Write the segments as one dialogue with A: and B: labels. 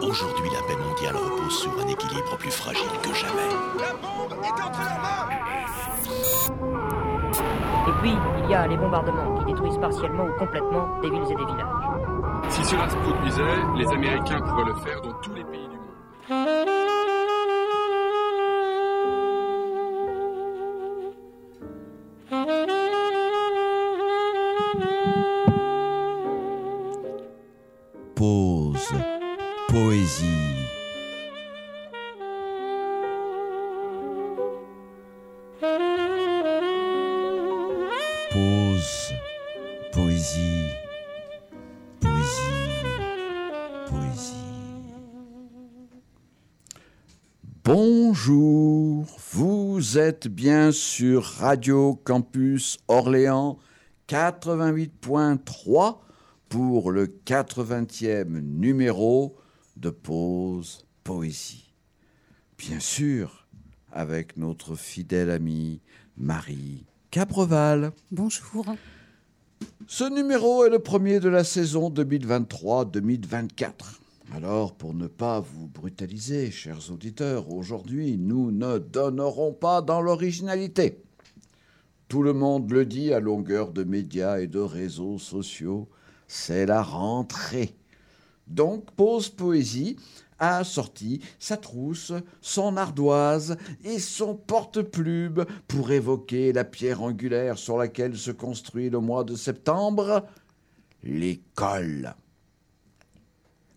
A: Aujourd'hui, la paix mondiale repose sur un équilibre plus fragile que jamais.
B: La bombe est entre leurs mains
C: Et puis, il y a les bombardements qui détruisent partiellement ou complètement des villes et des villages.
D: Si cela se produisait, les Américains pourraient le faire dans tous les
E: vous êtes bien sur Radio Campus Orléans 88.3 pour le 80e numéro de Pause Poésie. Bien sûr, avec notre fidèle amie Marie Capreval.
F: Bonjour.
E: Ce numéro est le premier de la saison 2023-2024. Alors, pour ne pas vous brutaliser, chers auditeurs, aujourd'hui, nous ne donnerons pas dans l'originalité. Tout le monde le dit à longueur de médias et de réseaux sociaux, c'est la rentrée. Donc, Pause Poésie a sorti sa trousse, son ardoise et son porte-plume pour évoquer la pierre angulaire sur laquelle se construit le mois de septembre, l'école.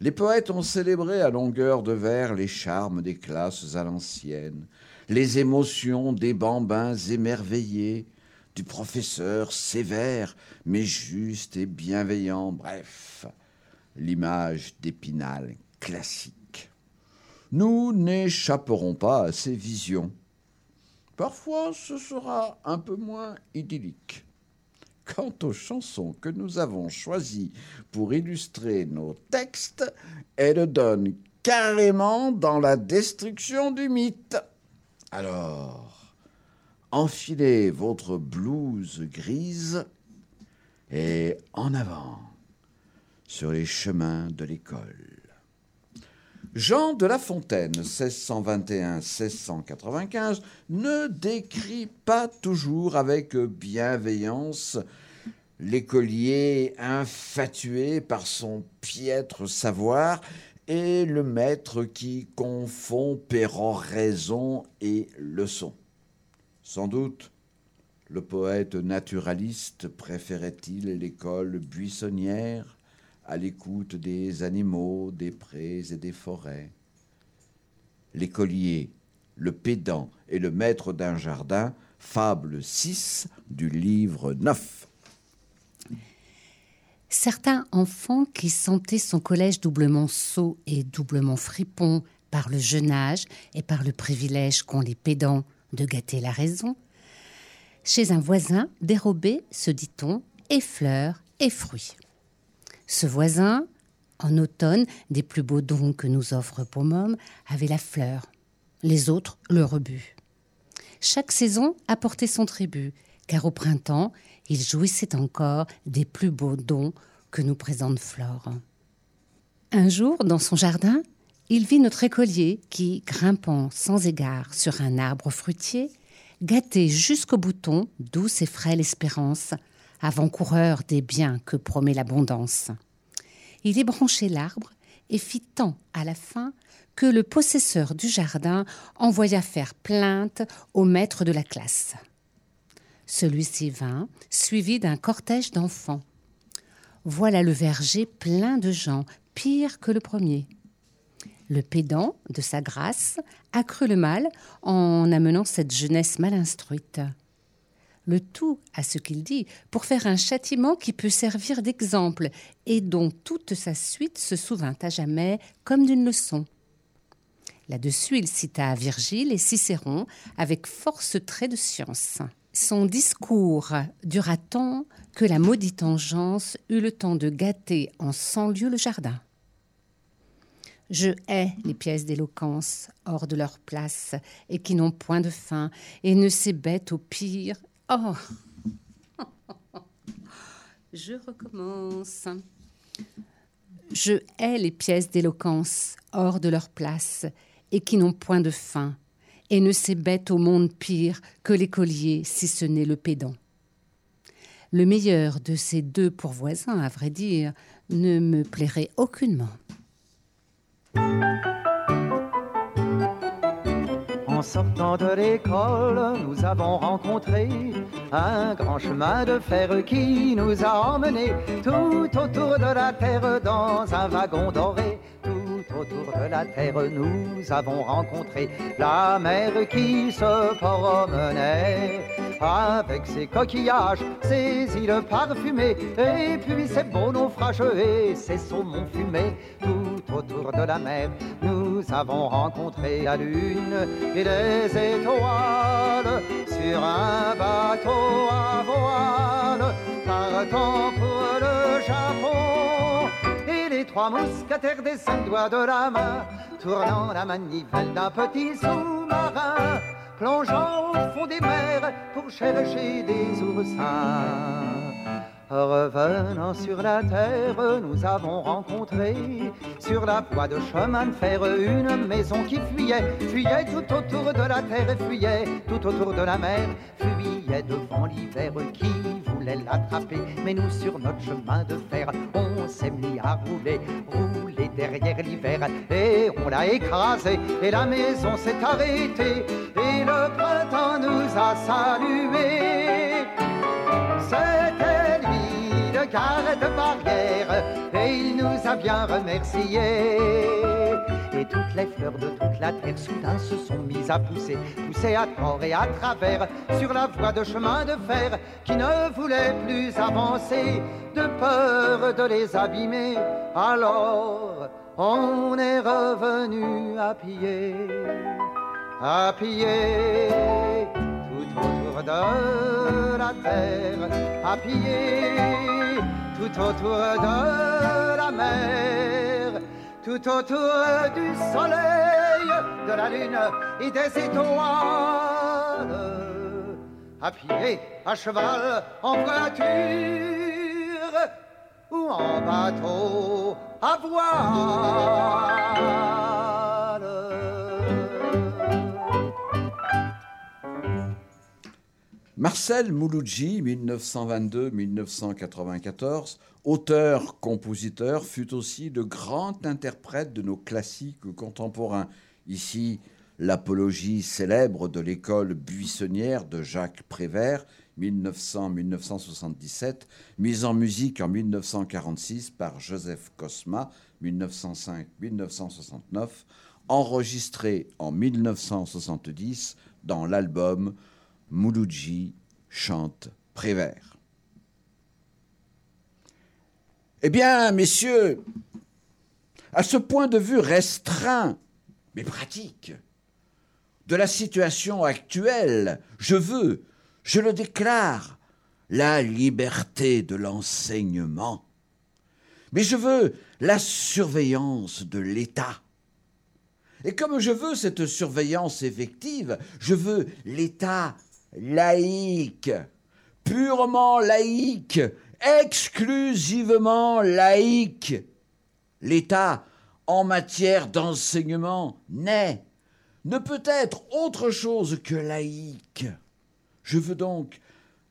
E: Les poètes ont célébré à longueur de vers les charmes des classes à l'ancienne, les émotions des bambins émerveillés, du professeur sévère mais juste et bienveillant, bref, l'image d'Épinal classique. Nous n'échapperons pas à ces visions. Parfois, ce sera un peu moins idyllique. Quant aux chansons que nous avons choisies pour illustrer nos textes, elles donnent carrément dans la destruction du mythe. Alors, enfilez votre blouse grise et en avant sur les chemins de l'école. Jean de La Fontaine, 1621-1695, ne décrit pas toujours avec bienveillance l'écolier infatué par son piètre savoir et le maître qui confond péroraison et leçon. Sans doute, le poète naturaliste préférait-il l'école buissonnière à l'écoute des animaux, des prés et des forêts. L'écolier, le pédant et le maître d'un jardin, fable 6 du livre 9.
F: Certains enfants qui sentaient son collège doublement sot et doublement fripon par le jeune âge et par le privilège qu'ont les pédants de gâter la raison, chez un voisin dérobaient, se dit-on, et fleurs et fruits. Ce voisin, en automne, des plus beaux dons que nous offre Pomum, avait la fleur, les autres le rebut. Chaque saison apportait son tribut, car au printemps, il jouissait encore des plus beaux dons que nous présente Flore. Un jour, dans son jardin, il vit notre écolier qui, grimpant sans égard sur un arbre fruitier, gâtait jusqu'au bouton douce et frêle espérance, avant-coureur des biens que promet l'abondance. Il ébranchait l'arbre et fit tant à la fin que le possesseur du jardin envoya faire plainte au maître de la classe. Celui-ci vint, suivi d'un cortège d'enfants. Voilà le verger plein de gens, pire que le premier. Le pédant, de sa grâce, accrut le mal en amenant cette jeunesse mal instruite. Le tout, à ce qu'il dit, pour faire un châtiment qui peut servir d'exemple et dont toute sa suite se souvint à jamais comme d'une leçon. Là-dessus, il cita Virgile et Cicéron avec force traits de science. Son discours dura tant que la maudite engeance eut le temps de gâter en cent lieues le jardin? Je hais les pièces d'éloquence hors de leur place et qui n'ont point de fin et ne s'ébêtent au pire. Oh Je recommence. Je hais les pièces d'éloquence hors de leur place et qui n'ont point de fin, et ne s'ébêtent au monde pire que l'écolier, si ce n'est le pédant. Le meilleur de ces deux pourvoisins, à vrai dire, ne me plairait aucunement.
G: En sortant de l'école, nous avons rencontré un grand chemin de fer qui nous a emmenés tout autour de la terre dans un wagon doré. Tout autour de la terre, nous avons rencontré la mer qui se promenait avec ses coquillages, ses îles parfumées, et puis ses beaux naufrages et ses saumons fumés. Tout autour de la mer, avons rencontré la lune et les étoiles sur un bateau à voile, partant pour le Japon. Et les trois mousquetaires des cinq doigts de la main, tournant la manivelle d'un petit sous-marin plongeant au fond des mers pour chercher des oursins. Revenant sur la terre, nous avons rencontré sur la voie de chemin de fer une maison qui fuyait, fuyait tout autour de la terre, fuyait tout autour de la mer, fuyait devant l'hiver qui voulait l'attraper. Mais nous, sur notre chemin de fer, on s'est mis à rouler, rouler derrière l'hiver et on l'a écrasé et la maison s'est arrêtée et le printemps nous a salués. C'était garde barrière et il nous a bien remerciés. Et toutes les fleurs de toute la terre soudain se sont mises à pousser, pousser à tort et à travers sur la voie de chemin de fer qui ne voulait plus avancer de peur de les abîmer. Alors on est revenu à pied, à pied autour de la terre, à pied tout autour de la mer, tout autour du soleil, de la lune et des étoiles, à pied, à cheval, en voiture ou en bateau à voile.
E: Marcel Mouloudji, 1922-1994, auteur-compositeur, fut aussi le grand interprète de nos classiques contemporains. Ici, l'apologie célèbre de l'école buissonnière de Jacques Prévert, 1900-1977, mise en musique en 1946 par Joseph Cosma, 1905-1969, enregistrée en 1970 dans l'album Mouloudji chante Prévert. Eh bien, messieurs, à ce point de vue restreint, mais pratique, de la situation actuelle, je veux, je le déclare, la liberté de l'enseignement. Mais je veux la surveillance de l'État. Et comme je veux cette surveillance effective, je veux l'État laïque, purement laïque, exclusivement laïque. L'État, en matière d'enseignement, n'est, ne peut être autre chose que laïque. Je veux donc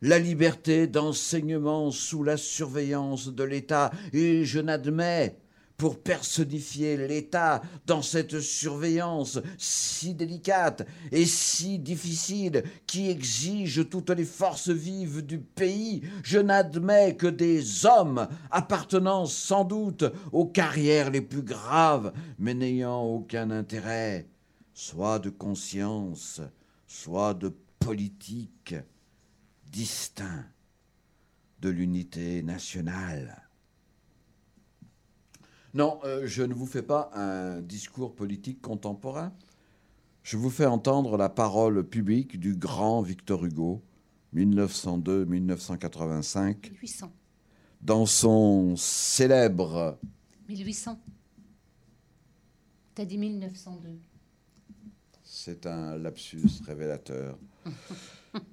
E: la liberté d'enseignement sous la surveillance de l'État, et je n'admets, pour personnifier l'État dans cette surveillance si délicate et si difficile qui exige toutes les forces vives du pays, je n'admets que des hommes appartenant sans doute aux carrières les plus graves, mais n'ayant aucun intérêt, soit de conscience, soit de politique, distinct de l'unité nationale. Non, euh, je ne vous fais pas un discours politique contemporain. Je vous fais entendre la parole publique du grand Victor Hugo, 1902-1985,
F: 1800.
E: dans son célèbre
F: 1800. T'as dit 1902.
E: C'est un lapsus révélateur.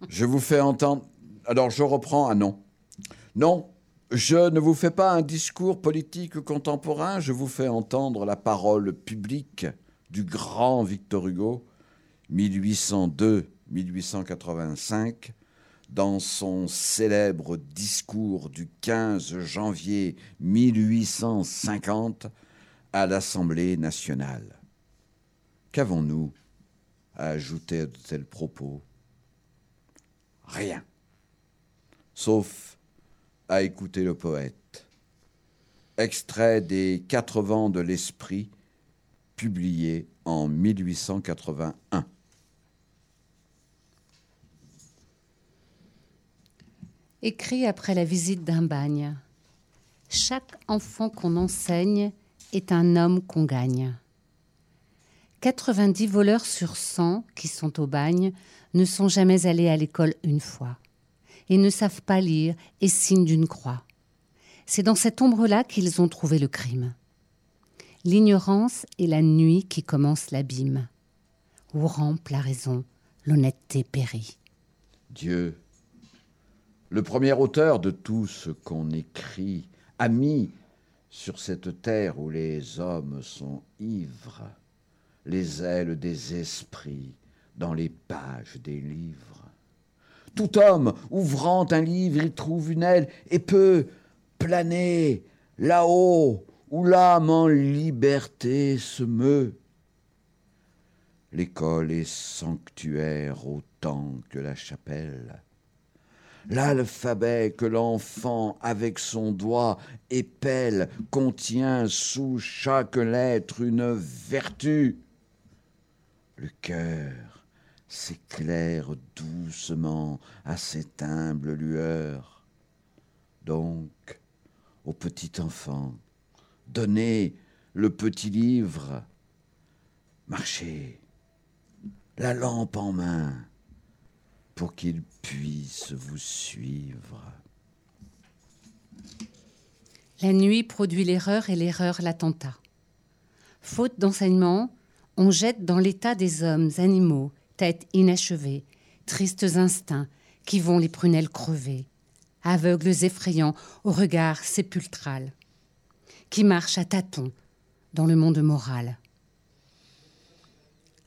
E: je vous fais entendre. Alors, je reprends un non. Non, Je ne vous fais pas un discours politique contemporain, je vous fais entendre la parole publique du grand Victor Hugo, 1802-1885, dans son célèbre discours du 15 janvier 1850 à l'Assemblée nationale. Qu'avons-nous à ajouter à de tels propos? Rien. Sauf à écouter le poète. Extrait des Quatre vents de l'esprit, publié en 1881.
F: Écrit après la visite d'un bagne. Chaque enfant qu'on enseigne est un homme qu'on gagne. 90 voleurs sur 100 qui sont au bagne ne sont jamais allés à l'école une fois et ne savent pas lire et signent d'une croix. C'est dans cette ombre-là qu'ils ont trouvé le crime. L'ignorance est la nuit qui commence l'abîme, où rampe la raison, l'honnêteté périt.
E: Dieu, le premier auteur de tout ce qu'on écrit, a mis sur cette terre où les hommes sont ivres, les ailes des esprits dans les pages des livres. Tout homme, ouvrant un livre, y trouve une aile et peut planer là-haut où l'âme en liberté se meut. L'école est sanctuaire autant que la chapelle. L'alphabet que l'enfant avec son doigt épelle contient sous chaque lettre une vertu. Le cœur s'éclaire doucement à cette humble lueur. Donc, au petit enfant, donnez le petit livre, marchez, la lampe en main, pour qu'il puisse vous suivre.
F: La nuit produit l'erreur et l'erreur l'attentat. Faute d'enseignement, on jette dans l'état des hommes, animaux, têtes inachevées, tristes instincts qui vont les prunelles crever, aveugles effrayants au regard sépultral, qui marchent à tâtons dans le monde moral.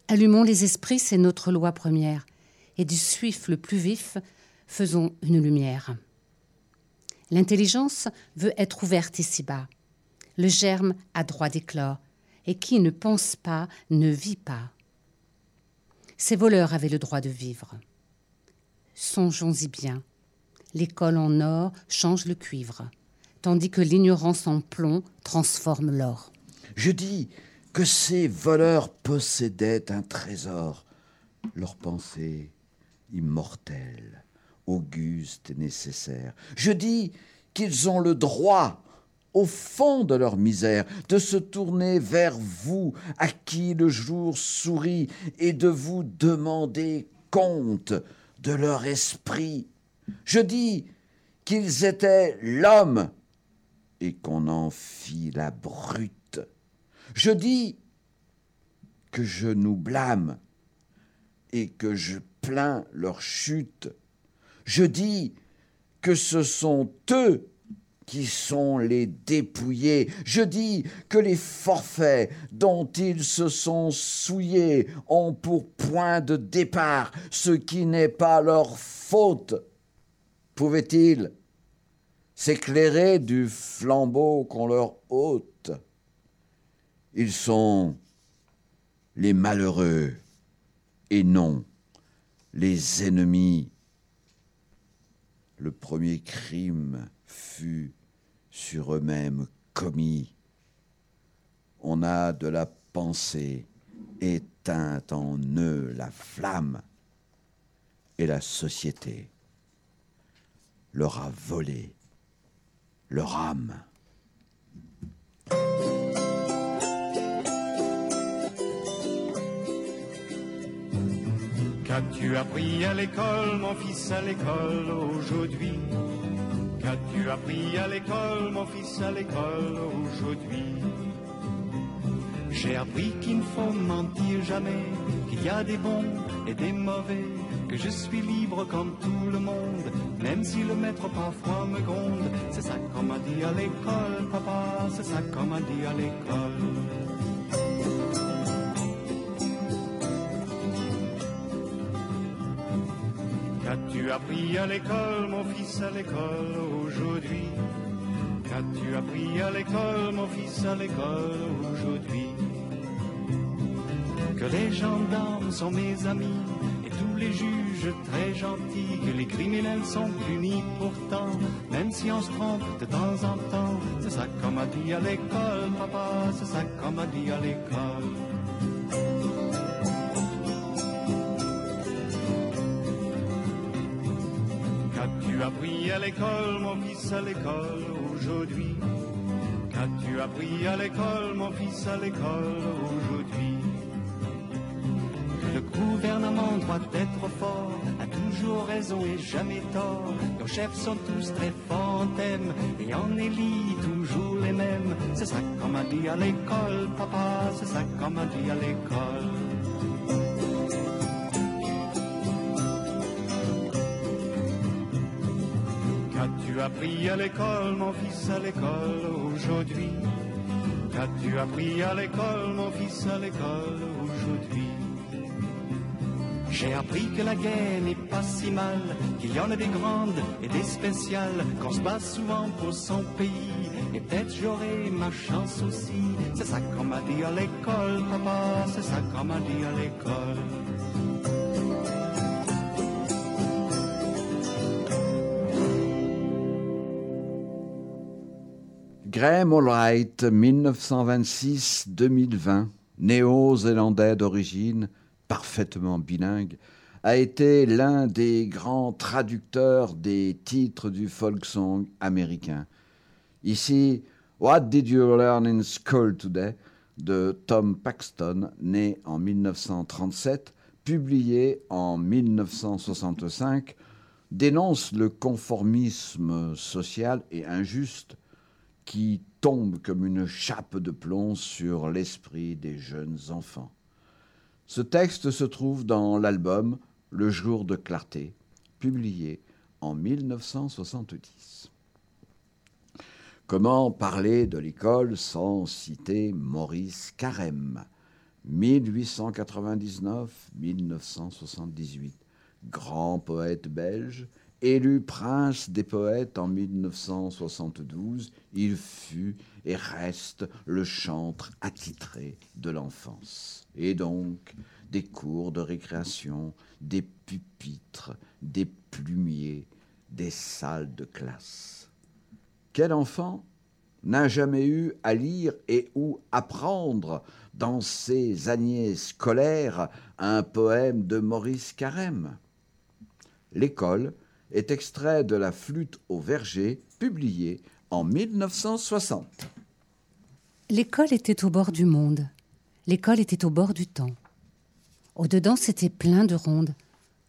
F: Allumons les esprits, c'est notre loi première, et du suif le plus vif, faisons une lumière. L'intelligence veut être ouverte ici-bas. Le germe a droit d'éclore, et qui ne pense pas ne vit pas. Ces voleurs avaient le droit de vivre. Songeons-y bien. L'école en or change le cuivre, tandis que l'ignorance en plomb transforme l'or.
E: Je dis que ces voleurs possédaient un trésor, leur pensée immortelle, auguste et nécessaire. Je dis qu'ils ont le droit au fond de leur misère, de se tourner vers vous, à qui le jour sourit, et de vous demander compte de leur esprit. Je dis qu'ils étaient l'homme, et qu'on en fit la brute. Je dis que je nous blâme, et que je plains leur chute. Je dis que ce sont eux qui sont les dépouillés. Je dis que les forfaits dont ils se sont souillés ont pour point de départ ce qui n'est pas leur faute. Pouvaient-ils s'éclairer du flambeau qu'on leur ôte? Ils sont les malheureux et non les ennemis. Le premier crime fut sur eux-mêmes commis. On a de la pensée éteinte en eux la flamme, et la société leur a volé leur âme.
H: Qu'as-tu appris à l'école, mon fils, à l'école aujourd'hui Qu'as-tu appris à l'école, mon fils, à l'école aujourd'hui J'ai appris qu'il ne faut mentir jamais, qu'il y a des bons et des mauvais, que je suis libre comme tout le monde, même si le maître parfois me gronde. C'est ça qu'on m'a dit à l'école, papa, c'est ça qu'on m'a dit à l'école. Qu'as-tu appris à l'école, mon fils, à l'école aujourd'hui? Qu'as-tu appris à l'école, mon fils, à l'école aujourd'hui? Que les gendarmes sont mes amis et tous les juges très gentils, que les criminels sont punis pourtant, même si on se trompe de temps en temps. C'est ça qu'on m'a dit à l'école, papa, c'est ça qu'on m'a dit à l'école. Appris à l'école, mon fils, à l'école aujourd'hui Qu'as-tu appris à l'école, mon fils, à l'école aujourd'hui? Le gouvernement doit être fort, a toujours raison et jamais tort. Nos chefs sont tous très forts et en élit toujours les mêmes. C'est ça qu'on m'a dit à l'école, papa, c'est ça qu'on m'a dit à l'école. Qu'as-tu appris à l'école, mon fils, à l'école aujourd'hui Qu'as-tu appris à l'école, mon fils, à l'école aujourd'hui? J'ai appris que la guerre n'est pas si mal, qu'il y en a des grandes et des spéciales, qu'on se bat souvent pour son pays. Et peut-être j'aurai ma chance aussi. C'est ça qu'on m'a dit à l'école, papa, c'est ça qu'on m'a dit à l'école.
E: Graham Allwright, 1926-2020, néo-zélandais d'origine, parfaitement bilingue, a été l'un des grands traducteurs des titres du folk song américain. Ici, What Did You Learn in School Today de Tom Paxton, né en 1937, publié en 1965, dénonce le conformisme social et injuste qui tombe comme une chape de plomb sur l'esprit des jeunes enfants. Ce texte se trouve dans l'album Le jour de clarté, publié en 1970. Comment parler de l'école sans citer Maurice Carême? 1899-1978, grand poète belge, Élu prince des poètes en 1972, il fut et reste le chantre attitré de l'enfance. Et donc, des cours de récréation, des pupitres, des plumiers, des salles de classe. Quel enfant n'a jamais eu à lire et ou apprendre dans ses années scolaires un poème de Maurice Carême? L'école est extrait de La flûte au verger, publié en 1960.
F: L'école était au bord du monde. L'école était au bord du temps. Au-dedans, c'était plein de rondes.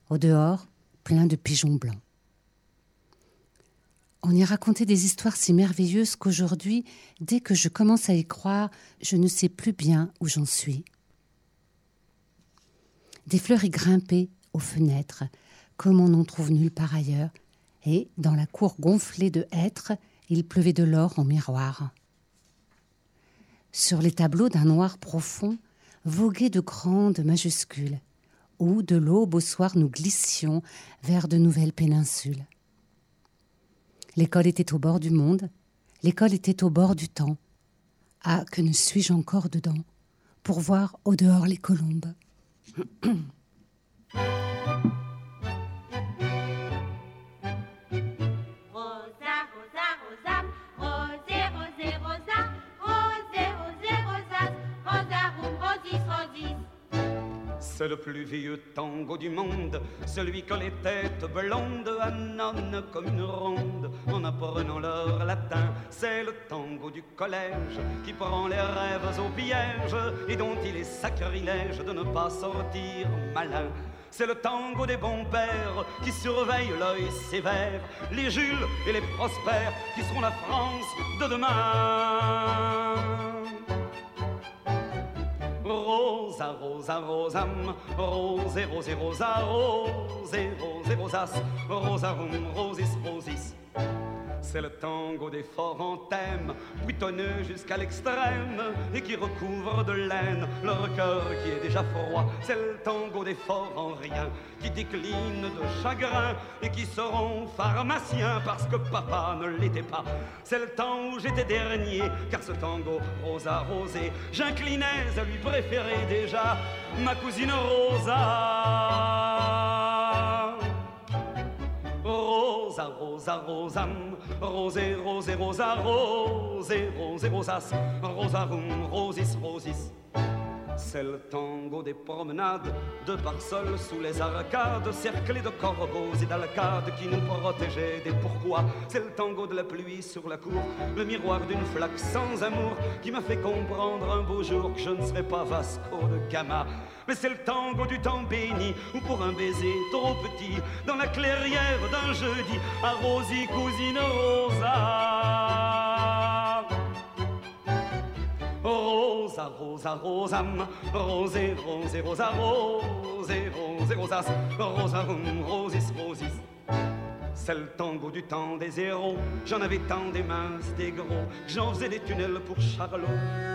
F: Au dehors, plein de pigeons blancs. On y racontait des histoires si merveilleuses qu'aujourd'hui, dès que je commence à y croire, je ne sais plus bien où j'en suis. Des fleurs y grimpaient aux fenêtres, comme on n'en trouve nulle part ailleurs, et dans la cour gonflée de hêtres, il pleuvait de l'or en miroir. Sur les tableaux d'un noir profond voguaient de grandes majuscules, où de l'aube au soir nous glissions vers de nouvelles péninsules. L'école était au bord du monde, l'école était au bord du temps. Ah, que ne suis-je encore dedans pour voir au dehors les colombes?
I: C'est le plus vieux tango du monde, celui que les têtes blondes annonnent comme une ronde en apprenant leur latin. C'est le tango du collège qui prend les rêves au piège et dont il est sacrilège de ne pas sortir malin. C'est le tango des bons pères qui surveillent l'œil sévère, les Jules et les prospères qui seront la France de demain. Rosa, rosa, rosa, rosam, rose, rose, rosa, rose, rose, rosas, rosarum, rosis, rosis. C'est le tango des forts en thème, buitonneux jusqu'à l'extrême, et qui recouvre de laine leur cœur qui est déjà froid. C'est le tango des forts en rien, qui décline de chagrin, et qui seront pharmaciens parce que papa ne l'était pas. C'est le temps où j'étais dernier, car ce tango rosa rosé, j'inclinais à lui préférer déjà ma cousine Rosa. Rosa, rosa, rosam, rosé, rosé, rosa, rosé, rosé, rosas, rosarum, rosis, rosis. C'est le tango des promenades, de parsoles sous les arcades, cerclés de corbeaux et d'alcades qui nous protégeaient des pourquoi. C'est le tango de la pluie sur la cour, le miroir d'une flaque sans amour qui m'a fait comprendre un beau jour que je ne serais pas Vasco de Gama. Mais c'est le tango du temps béni, ou pour un baiser trop petit, dans la clairière d'un jeudi, à cousine Rosa. Rosa, rosa, rosam, rosé, rosé, rosa, rosé, rosé, rosas, rosarum, rosis, rosis. C'est le tango du temps des héros. J'en avais tant des minces, des gros. J'en faisais des tunnels pour Charlot,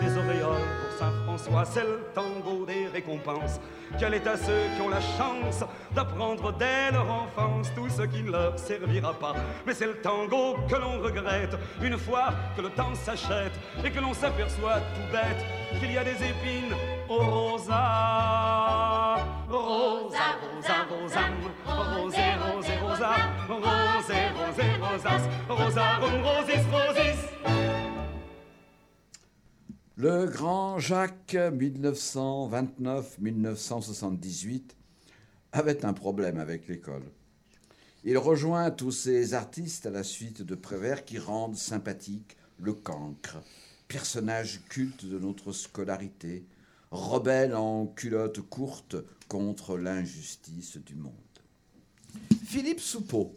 I: des auréoles pour Saint-François. C'est le tango des récompenses qui allait à ceux qui ont la chance d'apprendre dès leur enfance tout ce qui ne leur servira pas? Mais c'est le tango que l'on regrette une fois que le temps s'achète et que l'on s'aperçoit tout bête qu'il y a des épines au rosa. Rosa, rosa, rosam, rosé, rosé, rosa, rosé, rosis, rosis.
E: Le grand Jacques 1929-1978 avait un problème avec l'école. Il rejoint tous ces artistes à la suite de Prévert qui rendent sympathique le cancre, personnage culte de notre scolarité, rebelle en culotte courte contre l'injustice du monde. Philippe Soupeau,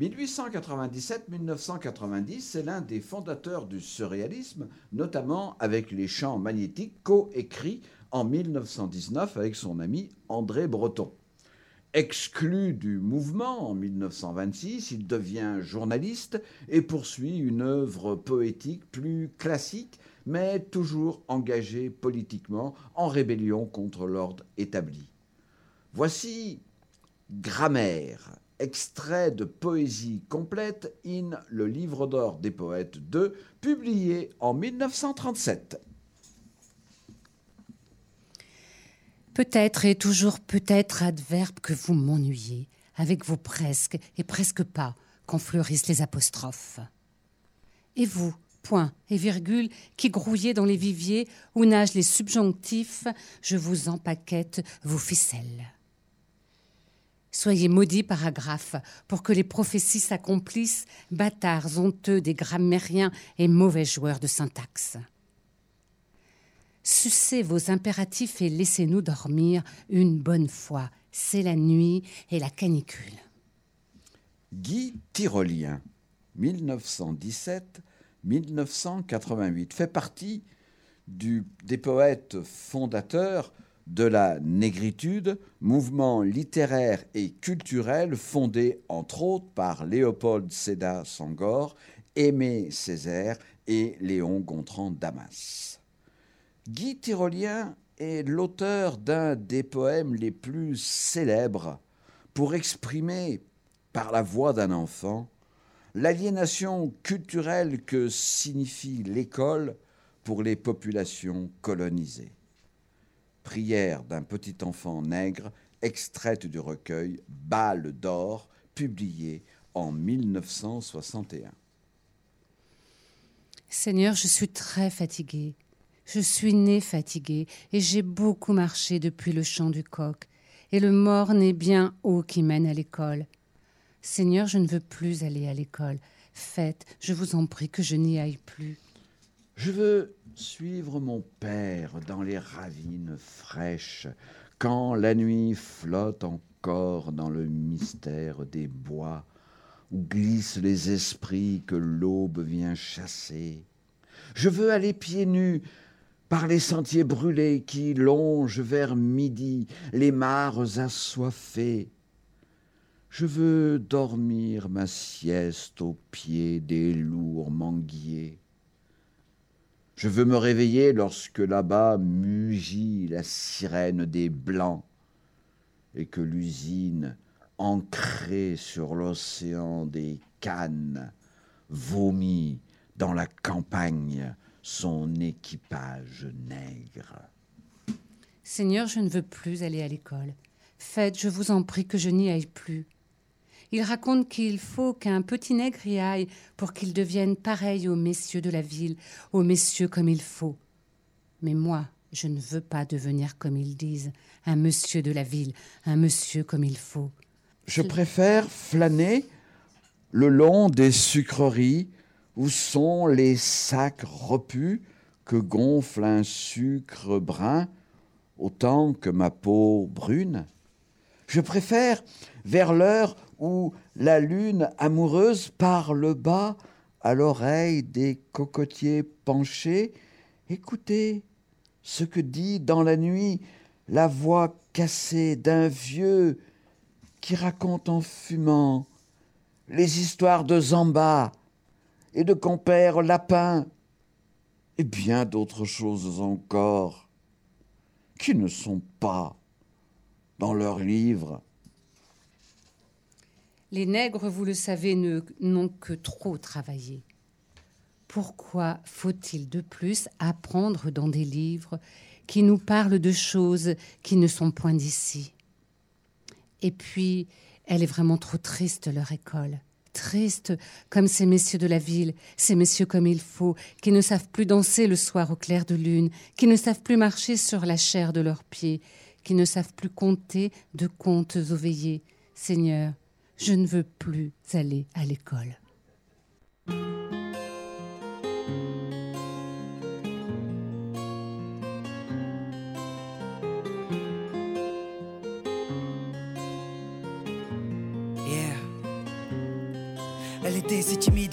E: 1897-1990, c'est l'un des fondateurs du surréalisme, notamment avec les chants magnétiques co-écrits en 1919 avec son ami André Breton. Exclu du mouvement en 1926, il devient journaliste et poursuit une œuvre poétique plus classique, mais toujours engagée politiquement en rébellion contre l'ordre établi. Voici Grammaire, extrait de poésie complète in Le Livre d'or des poètes 2, publié en 1937.
F: Peut-être et toujours peut-être adverbe que vous m'ennuyez, avec vos presque et presque pas, quand fleurissent les apostrophes. Et vous, point et virgule, qui grouillez dans les viviers où nagent les subjonctifs, je vous empaquette vos ficelles. Soyez maudits paragraphes pour que les prophéties s'accomplissent, bâtards honteux des grammairiens et mauvais joueurs de syntaxe. Sucez vos impératifs et laissez-nous dormir une bonne fois. C'est la nuit et la canicule.
E: Guy Tyrolien, 1917-1988, fait partie des poètes fondateurs de la négritude, mouvement littéraire et culturel fondé entre autres par Léopold Sédar Sangor, Aimé Césaire et Léon Gontran Damas. Guy Tyrolien est l'auteur d'un des poèmes les plus célèbres pour exprimer, par la voix d'un enfant, l'aliénation culturelle que signifie l'école pour les populations colonisées. Prière d'un petit enfant nègre, extraite du recueil Balle d'or, publié en 1961.
F: Seigneur, je suis très fatiguée. Je suis née fatiguée et j'ai beaucoup marché depuis le champ du coq. Et le morne est bien haut qui mène à l'école. Seigneur, je ne veux plus aller à l'école. Faites, je vous en prie, que je n'y aille plus.
E: Je veux suivre mon père dans les ravines fraîches, quand la nuit flotte encore dans le mystère des bois, où glissent les esprits que l'aube vient chasser. Je veux aller pieds nus par les sentiers brûlés qui longent vers midi les mares assoiffées. Je veux dormir ma sieste au pied des lourds manguiers. Je veux me réveiller lorsque là-bas mugit la sirène des blancs et que l'usine, ancrée sur l'océan des cannes, vomit dans la campagne son équipage nègre.
F: Seigneur, je ne veux plus aller à l'école. Faites, je vous en prie, que je n'y aille plus. Il raconte qu'il faut qu'un petit nègre y aille pour qu'il devienne pareil aux messieurs de la ville, aux messieurs comme il faut. Mais moi, je ne veux pas devenir comme ils disent, un monsieur de la ville, un monsieur comme il faut.
E: Je préfère flâner le long des sucreries où sont les sacs repus que gonfle un sucre brun autant que ma peau brune Je préfère vers l'heure où la lune amoureuse parle bas à l'oreille des cocotiers penchés, écoutez ce que dit dans la nuit la voix cassée d'un vieux qui raconte en fumant les histoires de Zamba, et de compère lapin, et bien d'autres choses encore, qui ne sont pas dans leurs livres.
F: Les nègres, vous le savez, n'ont que trop travaillé. Pourquoi faut-il de plus apprendre dans des livres qui nous parlent de choses qui ne sont point d'ici? Et puis, elle est vraiment trop triste, leur école triste, comme ces messieurs de la ville, ces messieurs comme il faut, qui ne savent plus danser le soir au clair de lune, qui ne savent plus marcher sur la chair de leurs pieds, qui ne savent plus compter de contes aux veillées. Seigneur, je ne veux plus aller à l'école.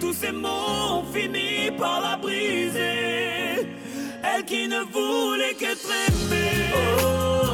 J: tous ces mots ont fini par la briser. Elle qui ne voulait qu'être aimée. Oh,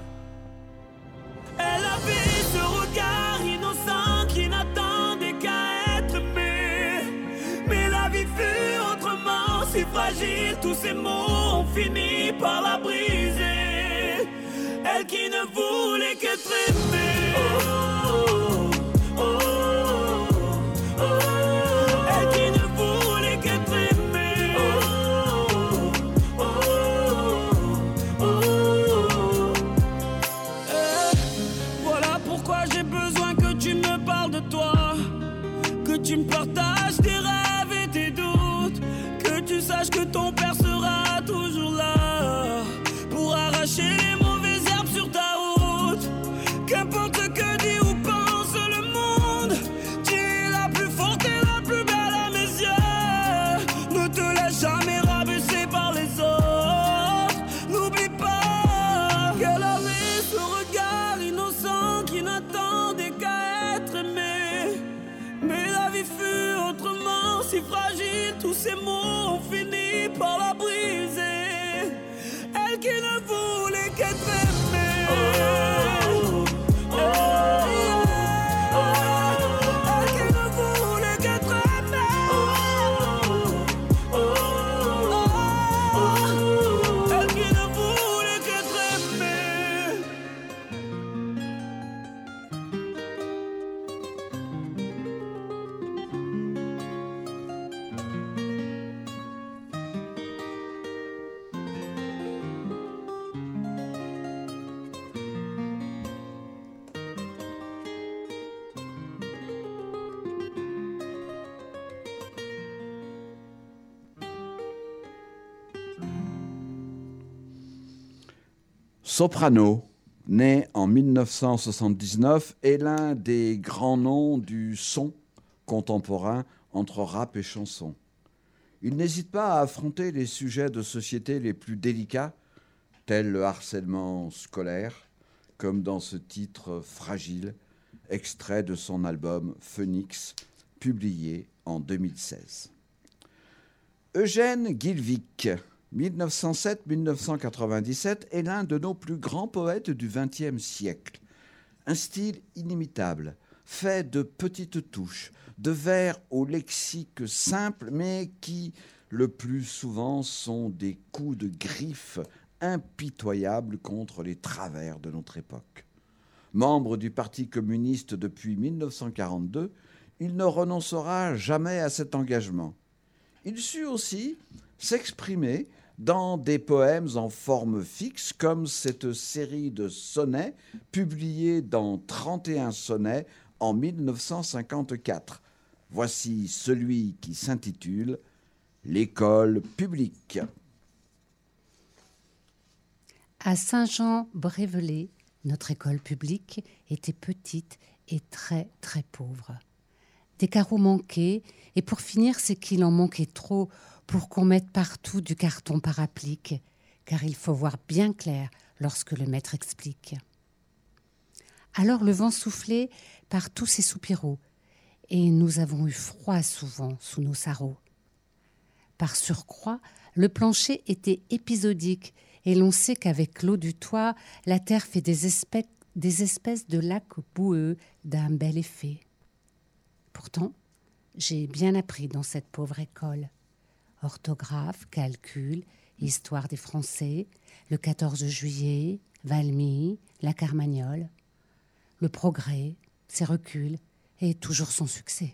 J: Elle avait ce regard innocent qui n'attendait qu'à être aimé. Mais la vie fut autrement si fragile, tous ces mots ont fini par la briser. Elle qui ne voulait qu'être aimée.
E: Soprano, né en 1979, est l'un des grands noms du son contemporain entre rap et chanson. Il n'hésite pas à affronter les sujets de société les plus délicats, tels le harcèlement scolaire, comme dans ce titre Fragile, extrait de son album Phoenix, publié en 2016. Eugène Guilvic, 1907-1997, est l'un de nos plus grands poètes du XXe siècle. Un style inimitable, fait de petites touches, de vers au lexique simple, mais qui, le plus souvent, sont des coups de griffe impitoyables contre les travers de notre époque. Membre du Parti communiste depuis 1942, il ne renoncera jamais à cet engagement. Il sut aussi s'exprimer dans des poèmes en forme fixe, comme cette série de sonnets publiée dans 31 sonnets en 1954. Voici celui qui s'intitule L'école publique.
F: À Saint-Jean-Brévelay, notre école publique était petite et très très pauvre. Des carreaux manquaient, et pour finir, c'est qu'il en manquait trop pour qu'on mette partout du carton parapplique, car il faut voir bien clair lorsque le maître explique. Alors le vent soufflait par tous ces soupiraux, et nous avons eu froid souvent sous nos sarraux. Par surcroît, le plancher était épisodique, et l'on sait qu'avec l'eau du toit, la terre fait des espèces de lacs boueux d'un bel effet. Pourtant, j'ai bien appris dans cette pauvre école. Orthographe, calcul, histoire des Français, le 14 juillet, Valmy, la Carmagnole, le progrès, ses reculs et toujours son succès.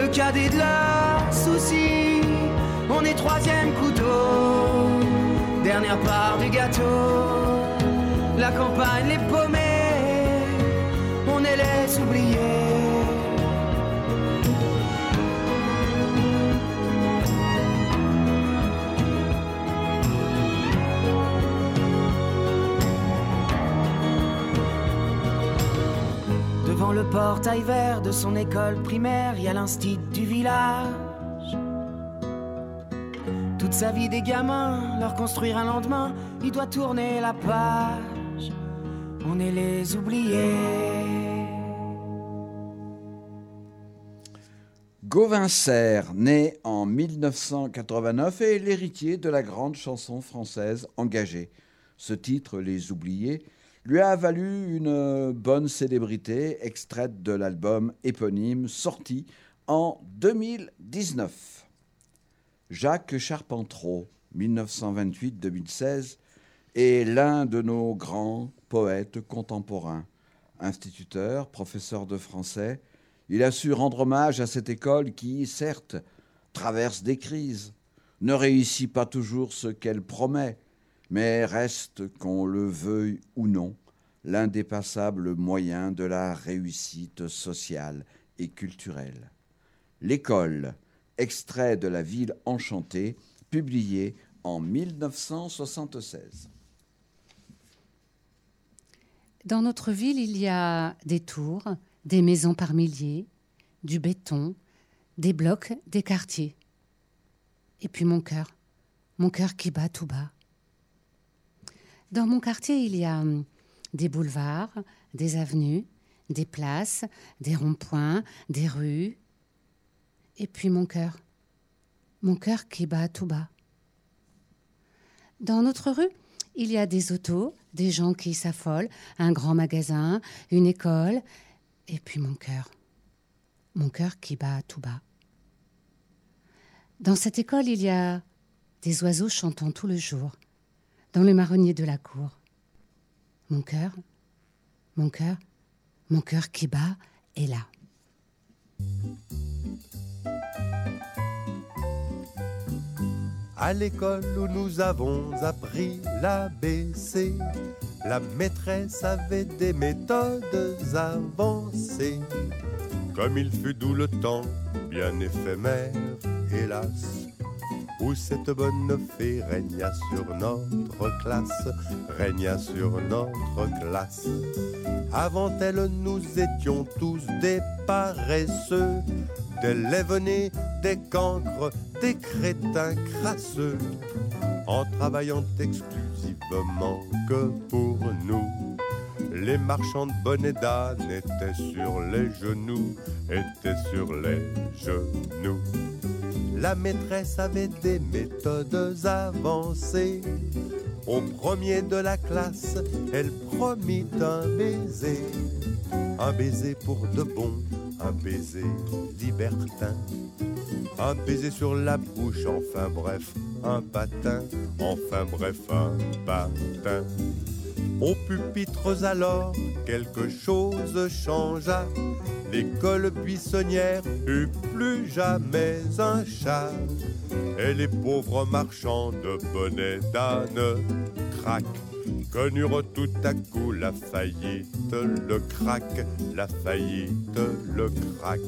K: le cadet de leurs soucis. On est troisième couteau, dernière part du gâteau la campagne, les paumés, on est les oubliés. Le portail vert de son école primaire, il y a du village. Toute sa vie des gamins, leur construire un lendemain, il doit tourner la page. On est les oubliés.
E: Gauvin Serre, né en 1989, est l'héritier de la grande chanson française engagée. Ce titre, Les Oubliés, lui a valu une bonne célébrité, extraite de l'album éponyme sorti en 2019. Jacques Charpentreau, 1928-2016, est l'un de nos grands poètes contemporains. Instituteur, professeur de français, il a su rendre hommage à cette école qui, certes, traverse des crises, ne réussit pas toujours ce qu'elle promet, mais reste, qu'on le veuille ou non, l'indépassable moyen de la réussite sociale et culturelle. L'école, extrait de La ville enchantée, publié en 1976.
F: Dans notre ville, il y a des tours, des maisons par milliers, du béton, des blocs, des quartiers. Et puis mon cœur, mon cœur qui bat tout bas. Dans mon quartier, il y a hum, des boulevards, des avenues, des places, des ronds-points, des rues. Et puis mon cœur, mon cœur qui bat tout bas. Dans notre rue, il y a des autos, des gens qui s'affolent, un grand magasin, une école, et puis mon cœur, mon cœur qui bat tout bas. Dans cette école, il y a des oiseaux chantant tout le jour, dans le marronnier de la cour. Mon cœur, mon cœur, mon cœur qui bat est là.
L: À l'école où nous avons appris l'ABC, la maîtresse avait des méthodes avancées. Comme il fut doux le temps, bien éphémère, hélas, où cette bonne fée régna sur notre classe, régna sur notre classe. Avant elle, nous étions tous des paresseux, des lève des cancres, des crétins crasseux, en travaillant exclusivement que pour nous. Les marchands de bonnets d'âne étaient sur les genoux, étaient sur les genoux. La maîtresse avait des méthodes avancées. Au premier de la classe, elle promit un baiser. Un baiser pour de bon, un baiser libertin. Un baiser sur la bouche, enfin bref, un patin. Enfin bref, un patin. Aux pupitres alors, quelque chose changea. L'école buissonnière eut plus jamais un chat. Et les pauvres marchands de bonnets d'âne, crac, connurent tout à coup la faillite, le crack, la faillite, le crack.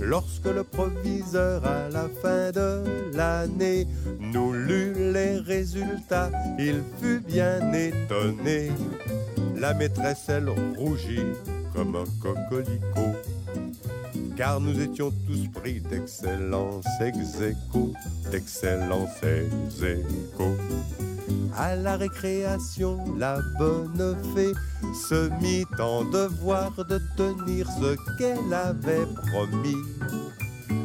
L: Lorsque le proviseur à la fin de l'année nous lut les résultats, il fut bien étonné. La maîtresse, elle rougit comme un coquelicot car nous étions tous pris d'excellence ex d'excellence ex. À la récréation, la bonne fée se mit en devoir de tenir ce qu'elle avait promis.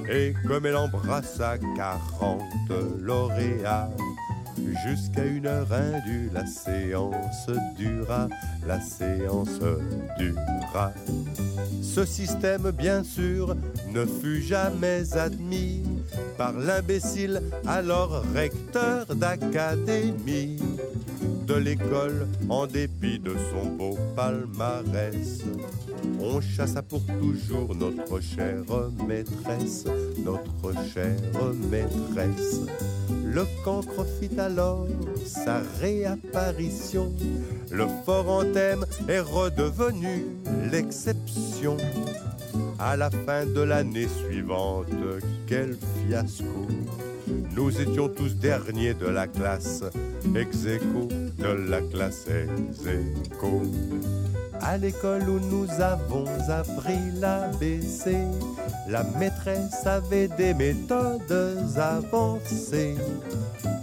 L: Et comme elle embrassa quarante lauréats, jusqu'à une heure indue, la séance dura, la séance dura. Ce système, bien sûr, ne fut jamais admis par l'imbécile, alors recteur d'académie de l'école, en dépit de son beau palmarès. On chassa pour toujours notre chère maîtresse, notre chère maîtresse. Le cancre fit alors sa réapparition. Le fort anthème est redevenu l'exception. À la fin de l'année suivante, quel fiasco! Nous étions tous derniers de la classe, ex de la classe ex. À l'école où nous avons appris l'ABC, la maîtresse avait des méthodes avancées.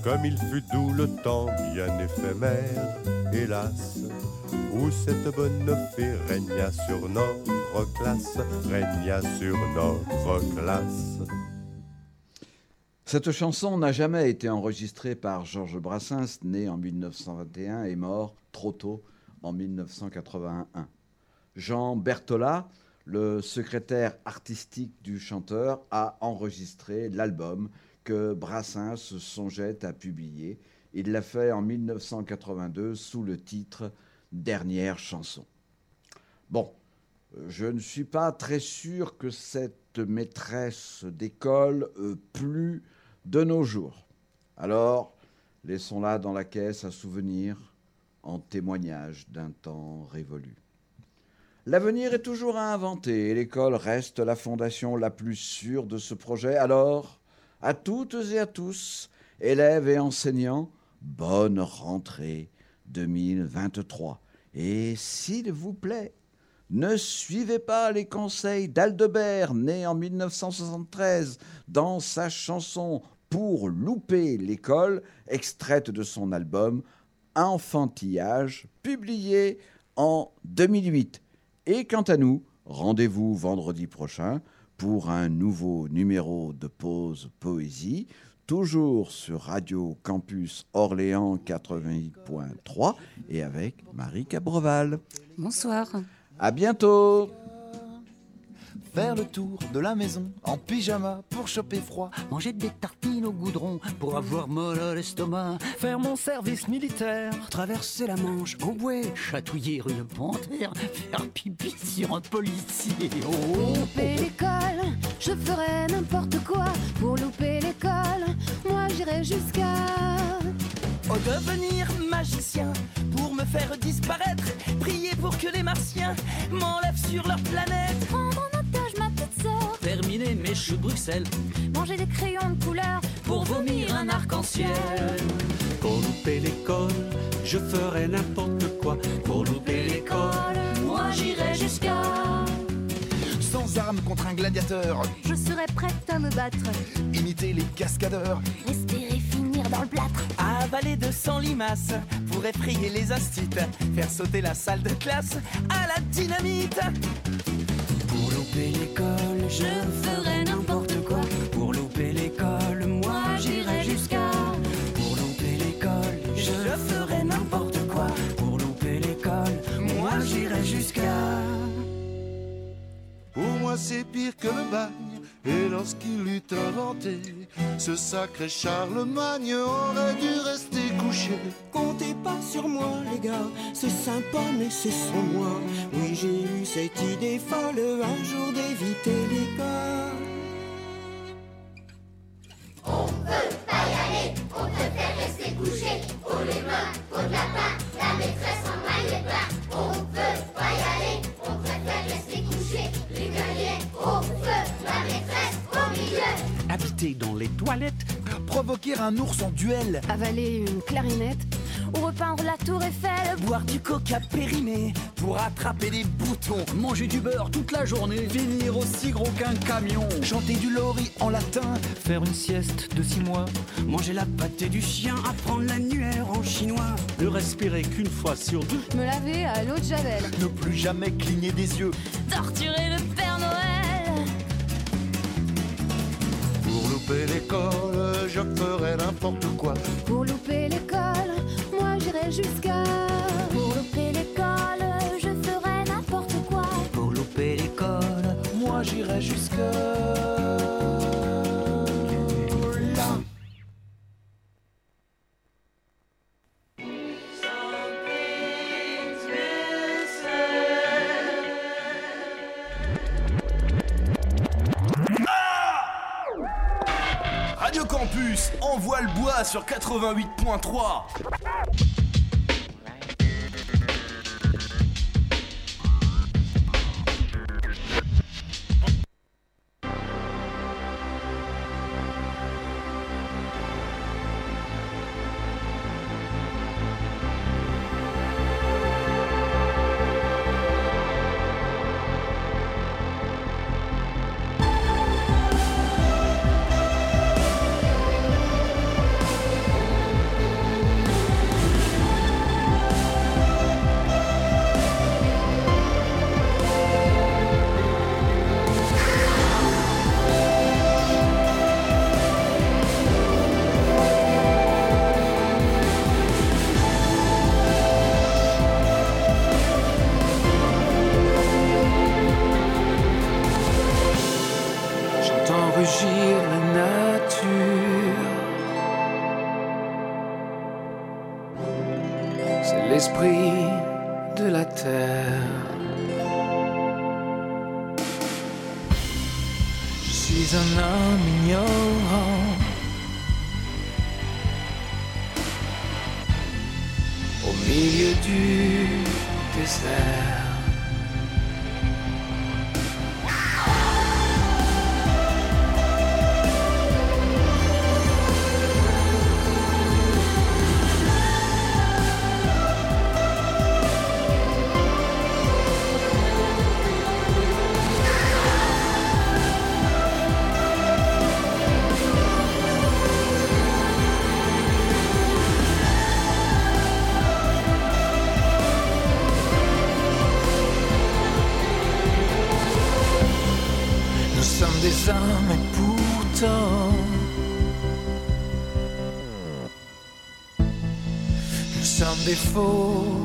L: Comme il fut doux le temps bien éphémère, hélas, où cette bonne fée régna sur notre classe, régna sur notre classe.
E: Cette chanson n'a jamais été enregistrée par Georges Brassens, né en 1921 et mort trop tôt en 1981. Jean Berthollat, le secrétaire artistique du chanteur, a enregistré l'album que Brassens songeait à publier. Il l'a fait en 1982 sous le titre Dernière chanson. Bon, je ne suis pas très sûr que cette maîtresse d'école euh, plût de nos jours. Alors, laissons-la dans la caisse à souvenir, en témoignage d'un temps révolu. L'avenir est toujours à inventer et l'école reste la fondation la plus sûre de ce projet. Alors, à toutes et à tous, élèves et enseignants, bonne rentrée 2023. Et s'il vous plaît, ne suivez pas les conseils d'Aldebert, né en 1973, dans sa chanson Pour louper l'école, extraite de son album Enfantillage, publié en 2008. Et quant à nous, rendez-vous vendredi prochain pour un nouveau numéro de Pause Poésie, toujours sur Radio Campus Orléans 88.3 et avec Marie Cabreval.
F: Bonsoir.
E: À bientôt.
M: Faire le tour de la maison en pyjama pour choper froid.
N: Manger des tartines au goudron pour avoir mal à l'estomac.
O: Faire mon service militaire.
N: Traverser la Manche au bouet. Chatouiller une panthère. Faire pipi sur un policier.
P: Oh. Louper l'école, je ferai n'importe quoi. Pour louper l'école, moi j'irai jusqu'à.
O: Oh, devenir magicien pour me faire disparaître. Prier pour que les martiens m'enlèvent sur leur planète.
N: Mes choux de Bruxelles.
P: Manger des crayons de couleur
N: pour vomir un arc-en-ciel.
H: Pour louper l'école, je ferai n'importe quoi.
N: Pour louper l'école, moi j'irai jusqu'à.
M: Sans armes contre un gladiateur.
P: Je serai prête à me battre.
M: Imiter les cascadeurs.
P: Espérer finir dans le plâtre.
O: Avaler de 100 limaces pour effrayer les astites. Faire sauter la salle de classe à la dynamite.
N: Pour louper l'école, je ferai n'importe quoi. Pour louper l'école, moi j'irai jusqu'à. Pour louper l'école, je ferai n'importe quoi. Pour louper l'école, moi j'irai jusqu'à.
Q: Pour moi c'est pire que le bagne. Et lorsqu'il eut inventé ce sacré Charlemagne aurait dû rester couché.
R: Comptez pas sur moi les gars, c'est sympa mais c'est sans moi. Oui j'ai eu cette idée folle un jour d'éviter l'école.
S: On veut pas y aller, on préfère rester couché. Pour les mains, pour de la pain, la maîtresse en maille bas. On veut pas y aller,
K: toilette.
M: Provoquer un ours en duel.
P: Avaler une clarinette ou repeindre la tour Eiffel.
K: Boire du coca périmé
M: Pour attraper des boutons.
K: Manger du beurre toute la journée.
M: Finir aussi gros qu'un camion. Chanter du lori en latin.
K: Faire une sieste de six mois. Manger la pâtée du chien. Apprendre l'annuaire en chinois.
H: Ne respirer qu'une fois sur deux.
P: Me laver à l'eau de Javel.
M: Ne plus jamais cligner des yeux.
P: Torturer le Père
Q: Pour louper l'école, je ferai n'importe quoi.
P: Pour louper l'école, moi j'irai jusqu'à. Pour louper l'école, je ferai n'importe quoi.
K: Pour louper l'école.
M: Moi j'irai jusque
T: 88.3.
R: un homme ignorant. Au milieu du désert. Nous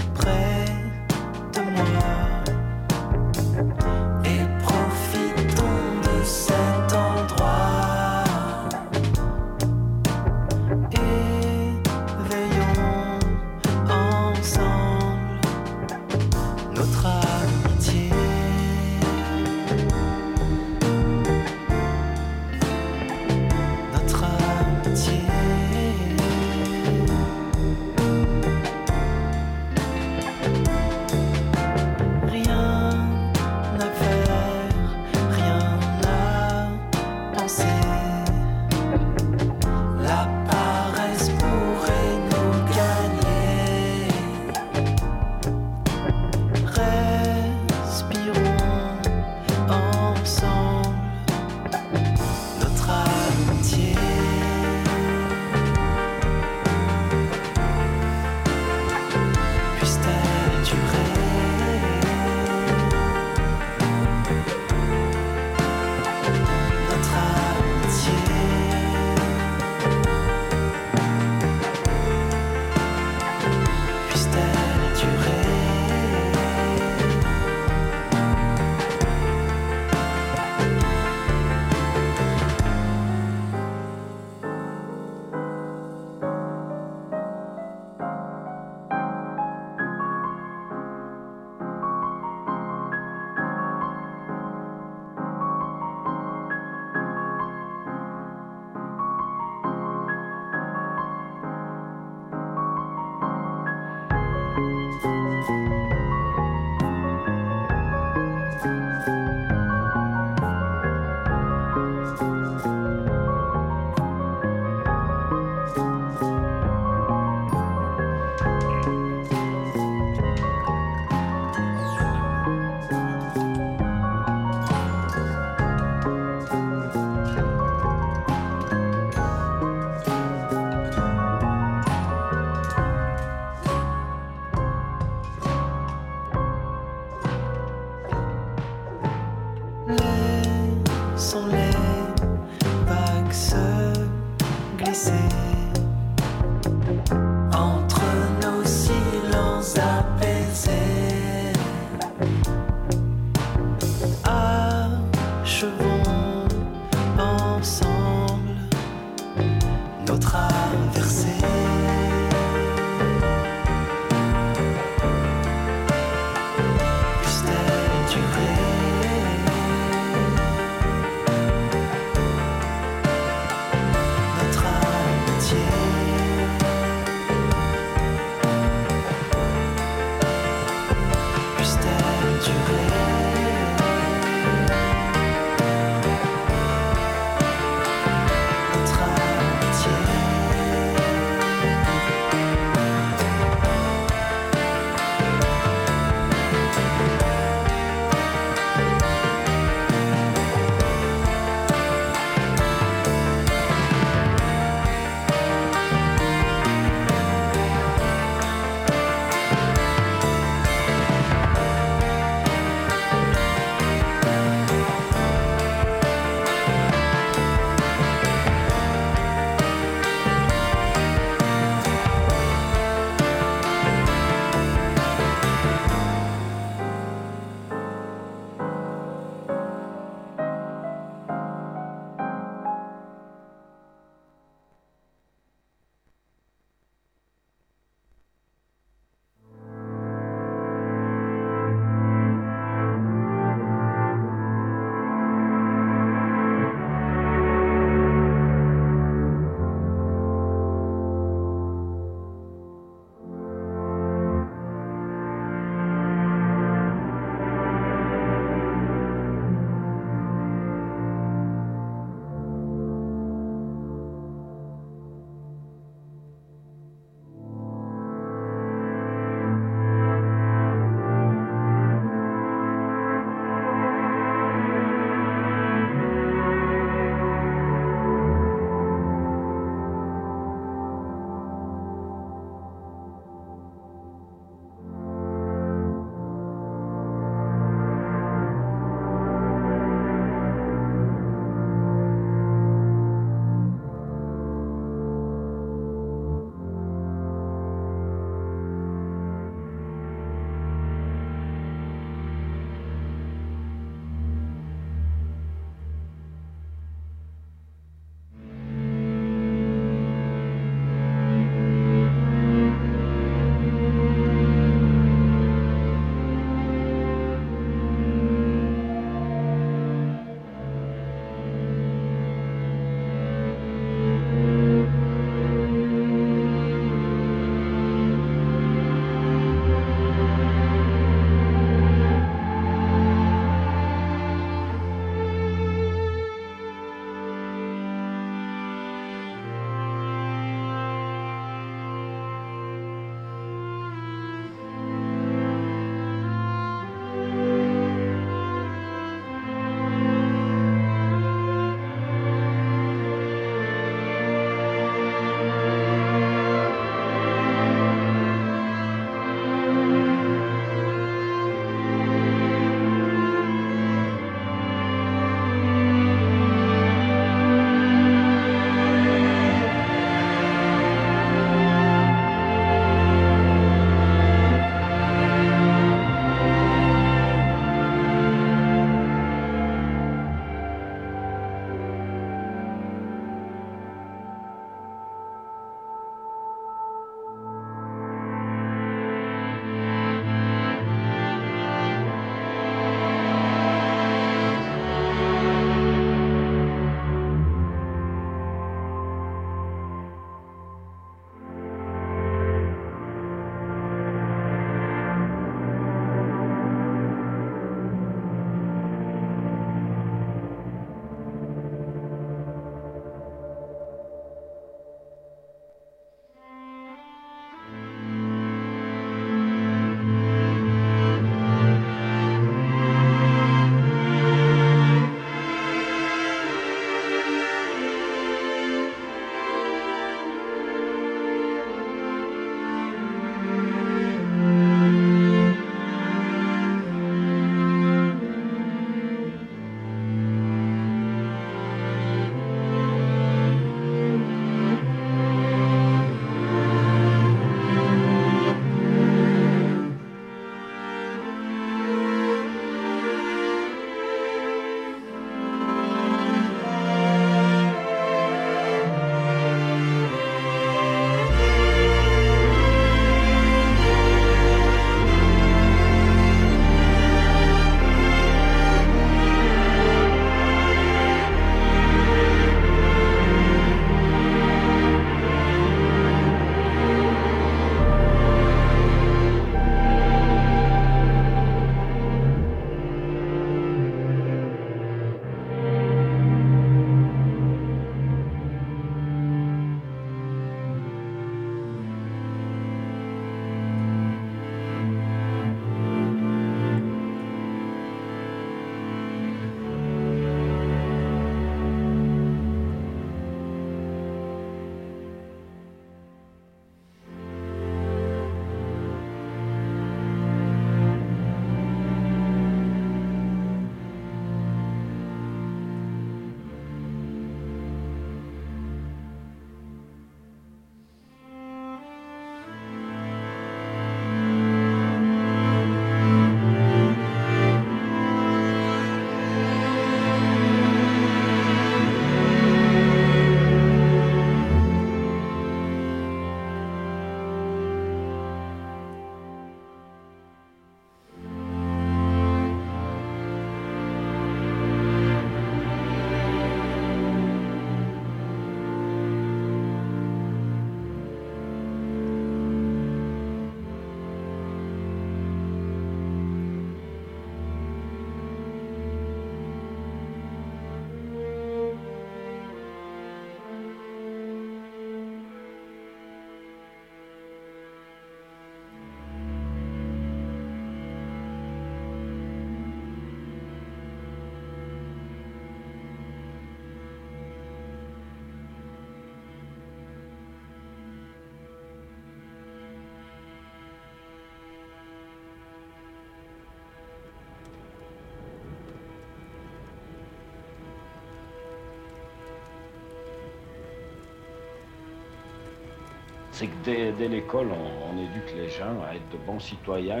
U: C'est que dès, l'école, on éduque les gens à être de bons citoyens.